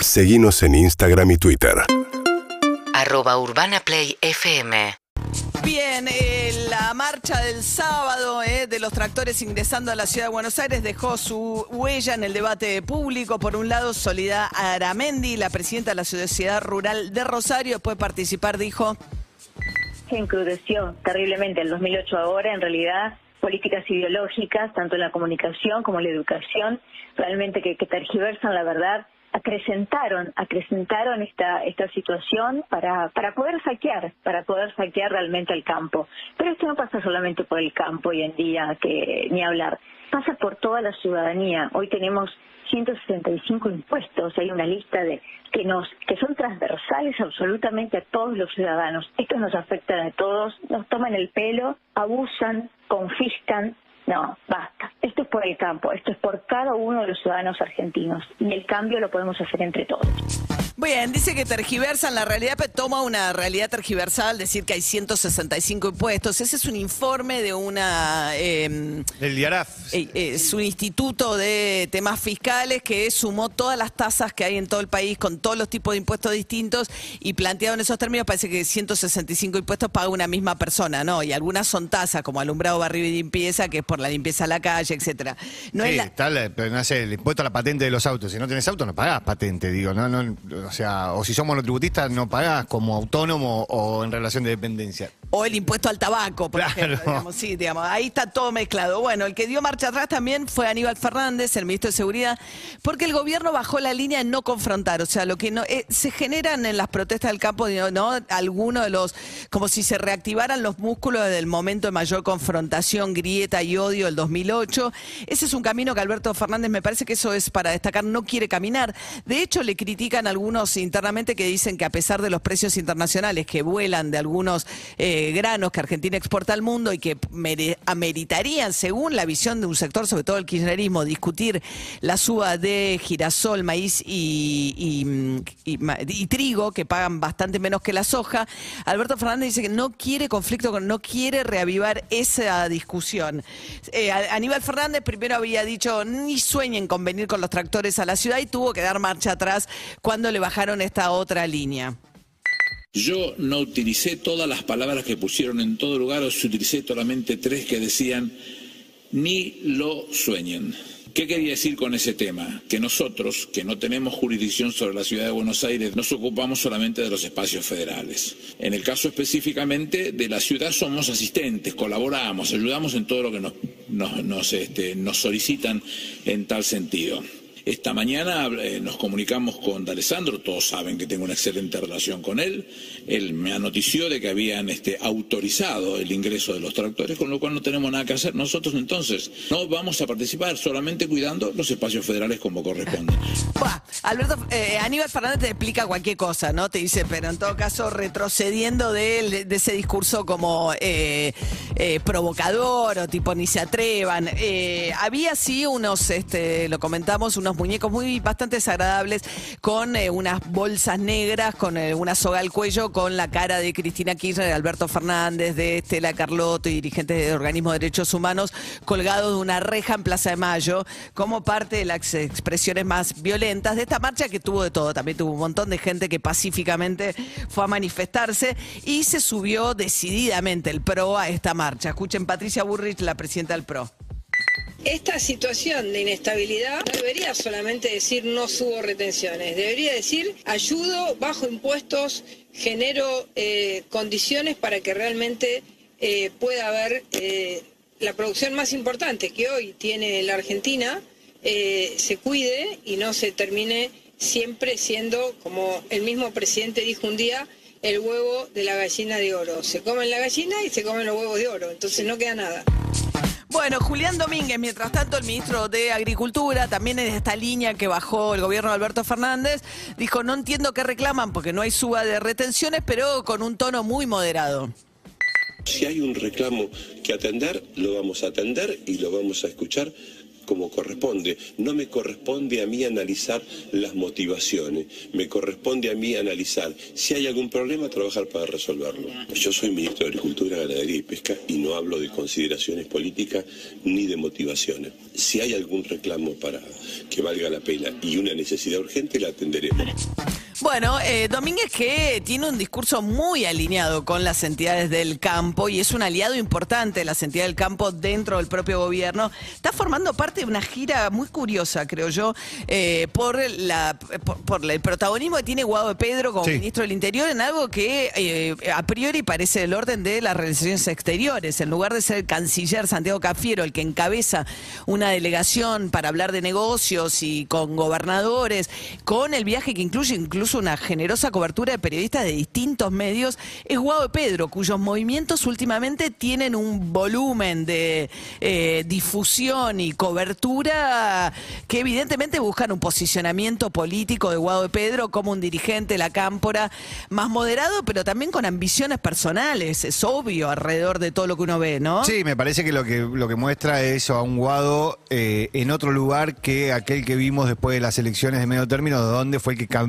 Seguimos en Instagram y Twitter. arroba urbanaplayfm Bien, eh, la marcha del sábado eh, de los tractores ingresando a la ciudad de Buenos Aires dejó su huella en el debate público. Por un lado, Soledad Aramendi, la presidenta de la Sociedad Rural de Rosario, después de participar dijo... Se encrudeció terriblemente el 2008 ahora, en realidad políticas ideológicas, tanto en la comunicación como en la educación, realmente que, que tergiversan la verdad acrecentaron, acrecentaron esta, esta situación para, para poder saquear, para poder saquear realmente el campo. Pero esto no pasa solamente por el campo hoy en día, que ni hablar, pasa por toda la ciudadanía. Hoy tenemos 165 impuestos, hay una lista de que nos que son transversales absolutamente a todos los ciudadanos. Estos nos afectan a todos, nos toman el pelo, abusan, confiscan, no, basta. Esto es por el campo, esto es por cada uno de los ciudadanos argentinos y el cambio lo podemos hacer entre todos. Bien, dice que tergiversan la realidad, pero toma una realidad tergiversal, decir que hay 165 impuestos. Ese es un informe de una... Eh, El Diaraf. eh, es un instituto de temas fiscales que sumó todas las tasas que hay en todo el país con todos los tipos de impuestos distintos y planteado en esos términos parece que 165 impuestos paga una misma persona, ¿no? Y algunas son tasas como alumbrado, barrio y limpieza, que es por la limpieza de la calle, etcétera. No sí, es la- está la- pero no sé, el impuesto a la patente de los autos. Si no tenés auto, no pagás patente, digo. No, no, o sea, o si sos monotributistas, no pagás como autónomo o en relación de dependencia. O el impuesto al tabaco, por Claro. ejemplo. Digamos, sí, digamos, ahí está todo mezclado. Bueno, el que dio marcha atrás también fue Aníbal Fernández, el ministro de Seguridad, porque el gobierno bajó la línea en no confrontar. O sea, lo que no eh, se generan en las protestas del campo, ¿no? Algunos de los, como si se reactivaran los músculos del momento de mayor confrontación, grieta y odio del 2008. Ese es un camino que Alberto Fernández, me parece que eso es para destacar, no quiere caminar. De hecho, le critican algunos internamente que dicen que a pesar de los precios internacionales que vuelan de algunos eh, granos que Argentina exporta al mundo y que ameritarían, según la visión de un sector, sobre todo el kirchnerismo, discutir la suba de girasol, maíz y, y, mm, y trigo, que pagan bastante menos que la soja, Alberto Fernández dice que no quiere conflicto, con- no quiere reavivar esa discusión. Eh, Aníbal Fernández primero había dicho, ni sueñen con venir con los tractores a la ciudad y tuvo que dar marcha atrás cuando le bajaron esta otra línea. Yo no utilicé todas las palabras que pusieron en todo lugar, os utilicé solamente tres que decían ni lo sueñen. ¿Qué quería decir con ese tema? Que nosotros, que no tenemos jurisdicción sobre la ciudad de Buenos Aires, nos ocupamos solamente de los espacios federales. En el caso específicamente de la ciudad somos asistentes, colaboramos, ayudamos en todo lo que nos, nos, nos, este, nos solicitan en tal sentido. Esta mañana eh, nos comunicamos con D'Alessandro, todos saben que tengo una excelente relación con él. Él me anotició de que habían este, autorizado el ingreso de los tractores, con lo cual no tenemos nada que hacer. Nosotros entonces no vamos a participar, solamente cuidando los espacios federales como corresponde. Alberto, eh, Aníbal Fernández te explica cualquier cosa, ¿no? Te dice, pero en todo caso, retrocediendo de, él, de ese discurso como eh, provocador o tipo ni se atrevan. Había sí unos, este, lo comentamos, unos muñecos muy bastante desagradables con eh, unas bolsas negras, con eh, una soga al cuello, con la cara de Cristina Kirchner, de Alberto Fernández, de Estela Carlotto y dirigentes de organismos de derechos humanos colgados de una reja en Plaza de Mayo como parte de las expresiones más violentas de esta marcha que tuvo de todo. También tuvo un montón de gente que pacíficamente fue a manifestarse y se subió decididamente el PRO a esta marcha. Escuchen Patricia Burrich, la presidenta del PRO. Esta situación de inestabilidad no debería solamente decir no subo retenciones, debería decir ayudo, bajo impuestos, genero eh, condiciones para que realmente eh, pueda haber eh, la producción más importante que hoy tiene la Argentina, se cuide y no se termine siempre siendo, como el mismo presidente dijo un día, el huevo de la gallina de oro. Se comen la gallina y se comen los huevos de oro, entonces no queda nada. Bueno, Julián Domínguez, mientras tanto, el ministro de Agricultura, también en esta línea que bajó el gobierno de Alberto Fernández, dijo, no entiendo qué reclaman porque no hay suba de retenciones, pero con un tono muy moderado. Si hay un reclamo que atender, lo vamos a atender y lo vamos a escuchar como corresponde. No me corresponde a mí analizar las motivaciones, me corresponde a mí analizar si hay algún problema, trabajar para resolverlo. Yo soy ministro de Agricultura, Ganadería y Pesca y no hablo de consideraciones políticas ni de motivaciones. Si hay algún reclamo para que valga la pena y una necesidad urgente, la atenderemos. Bueno, eh, Domínguez que tiene un discurso muy alineado con las entidades del campo y es un aliado importante de las entidades del campo dentro del propio gobierno. Está formando parte de una gira muy curiosa, creo yo, eh, por, la, por, por el protagonismo que tiene Guado de Pedro como Sí. ministro del Interior en algo que eh, a priori parece del orden de las relaciones exteriores. En lugar de ser el canciller Santiago Cafiero el que encabeza una delegación para hablar de negocios y con gobernadores, con el viaje que incluye incluso una generosa cobertura de periodistas de distintos medios, es Guado de Pedro, cuyos movimientos últimamente tienen un volumen de eh, difusión y cobertura que evidentemente buscan un posicionamiento político de Guado de Pedro como un dirigente de la cámpora más moderado, pero también con ambiciones personales, es obvio, alrededor de todo lo que uno ve, ¿no? Sí, me parece que lo que, lo que muestra eso a un Guado eh, en otro lugar que aquel que vimos después de las elecciones de medio término, donde fue el que ca-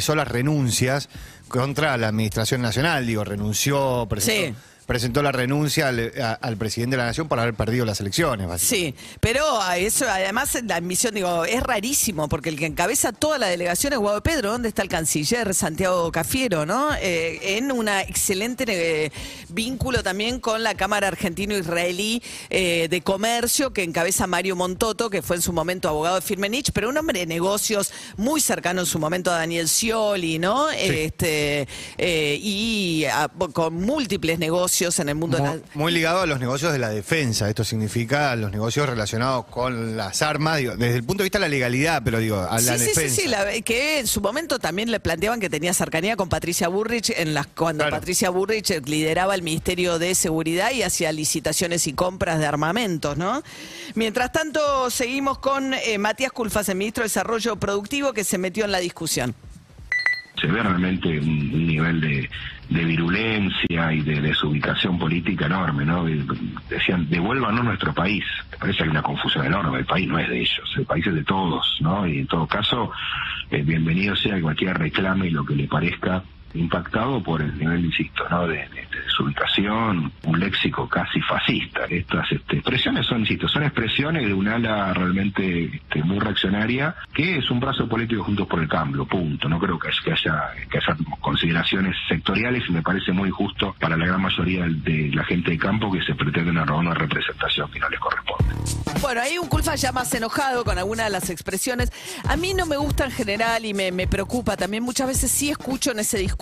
encabezó las renuncias contra la Administración Nacional. Digo, renunció, presentó. Presentó la renuncia al, a- al presidente de la Nación por haber perdido las elecciones. Sí, pero a eso además la ambición, digo, es rarísimo, porque el que encabeza toda la delegación es Guado Pedro, ¿dónde está el canciller Santiago Cafiero, no? Eh, en un excelente eh, vínculo también con la Cámara Argentino-Israelí eh, de Comercio, que encabeza Mario Montoto, que fue en su momento abogado de Firmenich, pero un hombre de negocios muy cercano en su momento a Daniel Scioli, ¿no? Este, y a- con múltiples negocios en el mundo de la... Muy, ligado a los negocios de la defensa. Esto significa los negocios relacionados con las armas, digo, desde el punto de vista de la legalidad, pero digo, a la sí, sí, defensa. sí, sí, la- que en su momento también le planteaban que tenía cercanía con Patricia Burrich en las cuando Claro. Patricia Burrich lideraba el Ministerio de Seguridad y hacía licitaciones y compras de armamentos, ¿no? Mientras tanto, seguimos con eh, Matías Culfas, el ministro de Desarrollo Productivo, que se metió en la discusión. se ve realmente un nivel de, de virulencia y de desubicación política enorme, ¿no? Decían, devuélvanos nuestro país. Me parece que hay una confusión enorme. El país no es de ellos, el país es de todos, ¿no? Y en todo caso, eh, bienvenido sea que cualquiera reclame lo que le parezca impactado por el nivel, insisto, ¿no? de, de- un léxico casi fascista. Estas este, expresiones son, insisto, son expresiones de un ala realmente este, muy reaccionaria, que es un brazo político juntos por el cambio, punto. No creo que, que haya que haya consideraciones sectoriales y me parece muy injusto para la gran mayoría de la gente de campo que se pretende una, una representación que no les corresponde. Bueno, hay un Culfa ya más enojado con algunas de las expresiones. A mí no me gusta en general y me, me preocupa también. Muchas veces sí escucho en ese discurso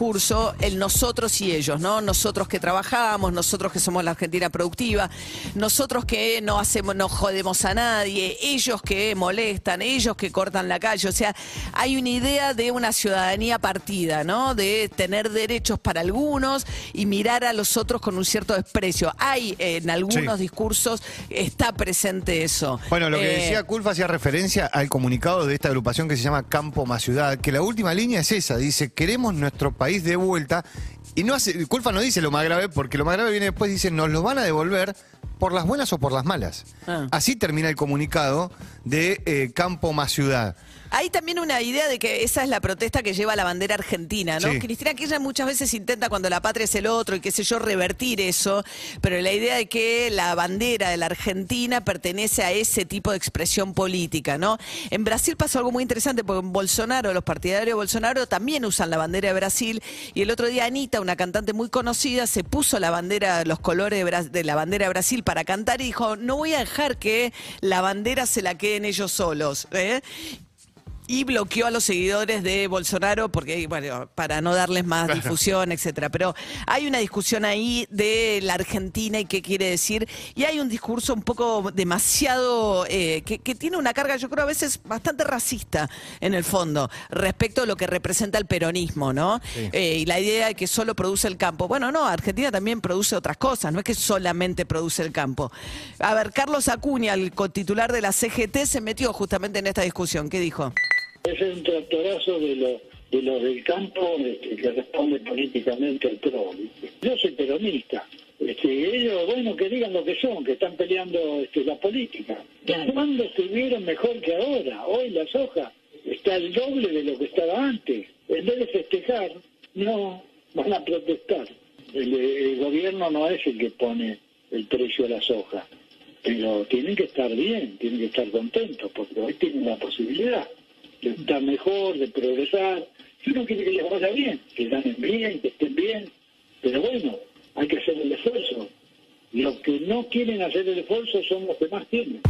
el nosotros y ellos, ¿no? Nosotros que trabajamos, nosotros que somos la Argentina productiva, nosotros que no hacemos, no jodemos a nadie, ellos que molestan, ellos que cortan la calle. O sea, hay una idea de una ciudadanía partida, ¿no? De tener derechos para algunos y mirar a los otros con un cierto desprecio. Hay en algunos Sí. discursos, está presente eso. Bueno, lo que Eh, decía Culfa hacía referencia al comunicado de esta agrupación que se llama Campo más Ciudad, que la última línea es esa, dice, queremos nuestro país de vuelta. Y no hace, Culfa no dice lo más grave, porque lo más grave viene después, dice, nos lo van a devolver por las buenas o por las malas. Ah. Así termina el comunicado de eh, Campo más Ciudad. Hay también una idea de que esa es la protesta que lleva la bandera argentina, ¿no? Sí. Cristina Kirchner muchas veces intenta cuando la patria es el otro y qué sé yo, revertir eso, pero la idea de que la bandera de la Argentina pertenece a ese tipo de expresión política, ¿no? En Brasil pasó algo muy interesante porque en Bolsonaro, los partidarios de Bolsonaro también usan la bandera de Brasil y el otro día Anita, una cantante muy conocida, se puso la bandera, los colores de, Bra- de la bandera de Brasil para cantar y dijo, no voy a dejar que la bandera se la queden ellos solos. ¿eh? Y bloqueó a los seguidores de Bolsonaro porque bueno para no darles más difusión etcétera. Pero hay una discusión ahí de la Argentina y qué quiere decir. Y hay un discurso un poco demasiado eh, que, que tiene una carga yo creo a veces bastante racista en el fondo respecto a lo que representa el peronismo no Eh, y la idea de que solo produce el campo. Bueno no Argentina también produce otras cosas no es que solamente produce el campo. A ver Carlos Acuña el titular de la CGT se metió justamente en esta discusión. Qué dijo es un tractorazo de, lo- de los del campo este, que responde políticamente al PRO. ¿viste? Yo soy peronista. Este, ellos, bueno, que digan lo que son, que están peleando este, la política. ¿Cuándo estuvieron mejor que ahora? Hoy la soja está el doble de lo que estaba antes. En vez de festejar, no, van a protestar. El, el gobierno no es el que pone el precio de la soja, pero tienen que estar bien, tienen que estar contentos, porque hoy tienen la posibilidad de estar mejor, de progresar. Si uno quiere que les vaya bien, que ganen bien, que estén bien, pero bueno, hay que hacer el esfuerzo. Los que no quieren hacer el esfuerzo son los que más tienen.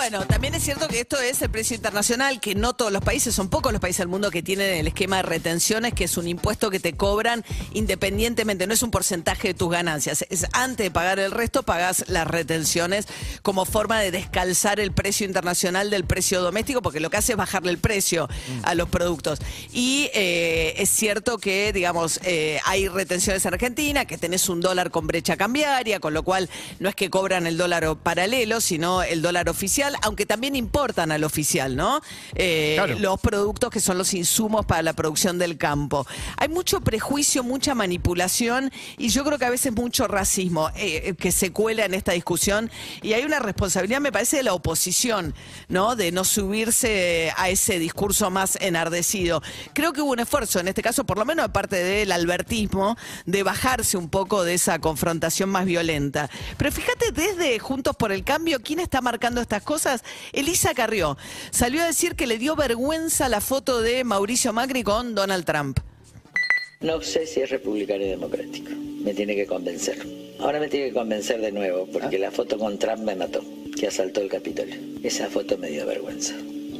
Bueno, también es cierto que esto es el precio internacional, que no todos los países, son pocos los países del mundo que tienen el esquema de retenciones, que es un impuesto que te cobran independientemente, no es un porcentaje de tus ganancias, es antes de pagar el resto, pagas las retenciones como forma de descalzar el precio internacional del precio doméstico, porque lo que hace es bajarle el precio a los productos. Y eh, es cierto que, digamos, eh, hay retenciones en Argentina, que tenés un dólar con brecha cambiaria, con lo cual no es que cobran el dólar paralelo, sino el dólar oficial, aunque también importan al oficial, ¿no? Eh, Claro. Los productos que son los insumos para la producción del campo. Hay mucho prejuicio, mucha manipulación y yo creo que a veces mucho racismo eh, eh, que se cuela en esta discusión y hay una responsabilidad, me parece, de la oposición, ¿no? De no subirse a ese discurso más enardecido. Creo que hubo un esfuerzo, en este caso, por lo menos de parte del albertismo, de bajarse un poco de esa confrontación más violenta. Pero fíjate, desde Juntos por el Cambio, ¿quién está marcando estas cosas? Elisa Carrió salió a decir que le dio vergüenza la foto de Mauricio Macri con Donald Trump. No sé si es republicano y democrático. Me tiene que convencer. Ahora me tiene que convencer de nuevo, porque la foto con Trump me mató, que asaltó el Capitolio. Esa foto me dio vergüenza.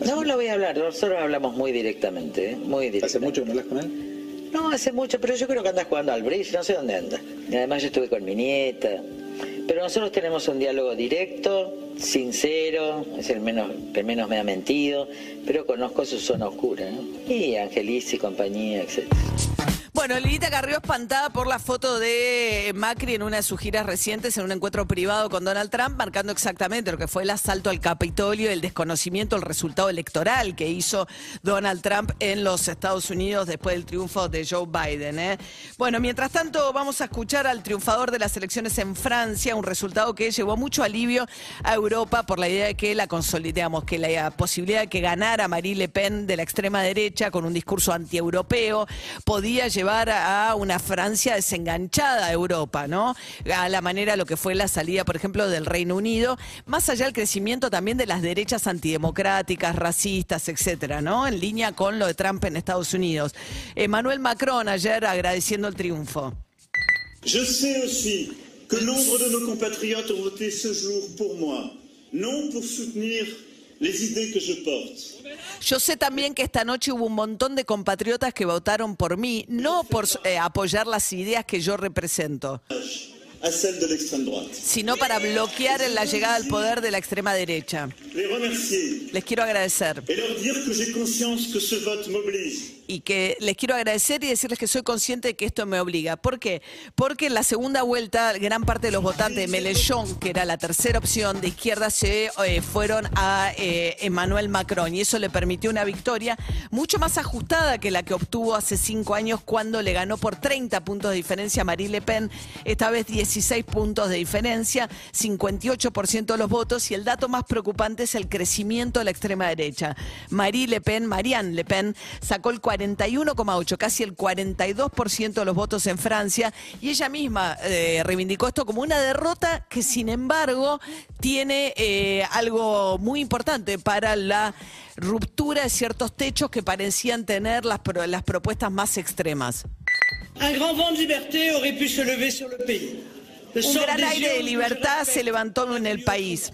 No lo voy a hablar, nosotros hablamos muy directamente, ¿eh? muy directamente. ¿Hace mucho que no hablas con él? No, hace mucho, pero yo creo que andas jugando al bridge, no sé dónde anda. Y además yo estuve con mi nieta. Pero nosotros tenemos un diálogo directo, sincero, es el menos, el menos me ha mentido, pero conozco su zona oscura. ¿eh? Y Angeliz y compañía, etcétera. Bueno, Lilita Carrió espantada por la foto de Macri en una de sus giras recientes en un encuentro privado con Donald Trump, marcando exactamente lo que fue el asalto al Capitolio, el desconocimiento del resultado electoral que hizo Donald Trump en los Estados Unidos después del triunfo de Joe Biden. ¿eh? Bueno, mientras tanto vamos a escuchar al triunfador de las elecciones en Francia, un resultado que llevó mucho alivio a Europa por la idea de que la consolidamos, que la posibilidad de que ganara Marie Le Pen de la extrema derecha con un discurso antieuropeo podía llevar a una Francia desenganchada a Europa, ¿no? A la manera lo que fue la salida, por ejemplo, del Reino Unido, más allá del crecimiento también de las derechas antidemocráticas, racistas, etcétera, ¿no? En línea con lo de Trump en Estados Unidos. Emmanuel Macron ayer agradeciendo el triunfo. Je sais aussi que nombre de nos compatriotes ont voté ce jour pour moi, non pour soutenir Yo sé también que esta noche hubo un montón de compatriotas que votaron por mí, no por eh, apoyar las ideas que yo represento, sino para bloquear la llegada al poder de la extrema derecha. Les quiero agradecer. Y que les quiero agradecer y decirles que soy consciente de que esto me obliga. ¿Por qué? Porque en la segunda vuelta, gran parte de los votantes de Melechón, que era la tercera opción de izquierda, se eh, fueron a eh, Emmanuel Macron y eso le permitió una victoria mucho más ajustada que la que obtuvo hace cinco años cuando le ganó por 30 puntos de diferencia a Marie Le Pen, esta vez 16 puntos de diferencia, 58% de los votos y el dato más preocupante es el crecimiento de la extrema derecha. Marie Le Pen, Marianne Le Pen, sacó el 41,8, casi el 42% de los votos en Francia y ella misma eh, reivindicó esto como una derrota que sin embargo tiene eh, algo muy importante para la ruptura de ciertos techos que parecían tener las, pro- las propuestas más extremas. Un grand vent de liberté aurait pu se lever sur le pays. Un gran aire de libertad se levantó en el país.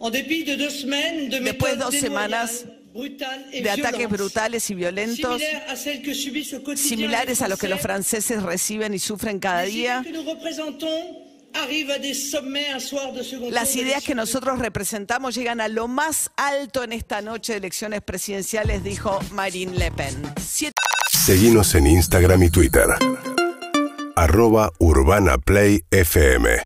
Después de dos semanas de ataques brutales y violentos, similares a los que los franceses reciben y sufren cada día. Las ideas que nosotros representamos llegan a lo más alto en esta noche de elecciones presidenciales, dijo Marine Le Pen. Siete- Seguimos en Instagram y Twitter. Arroba Urbana Play FM.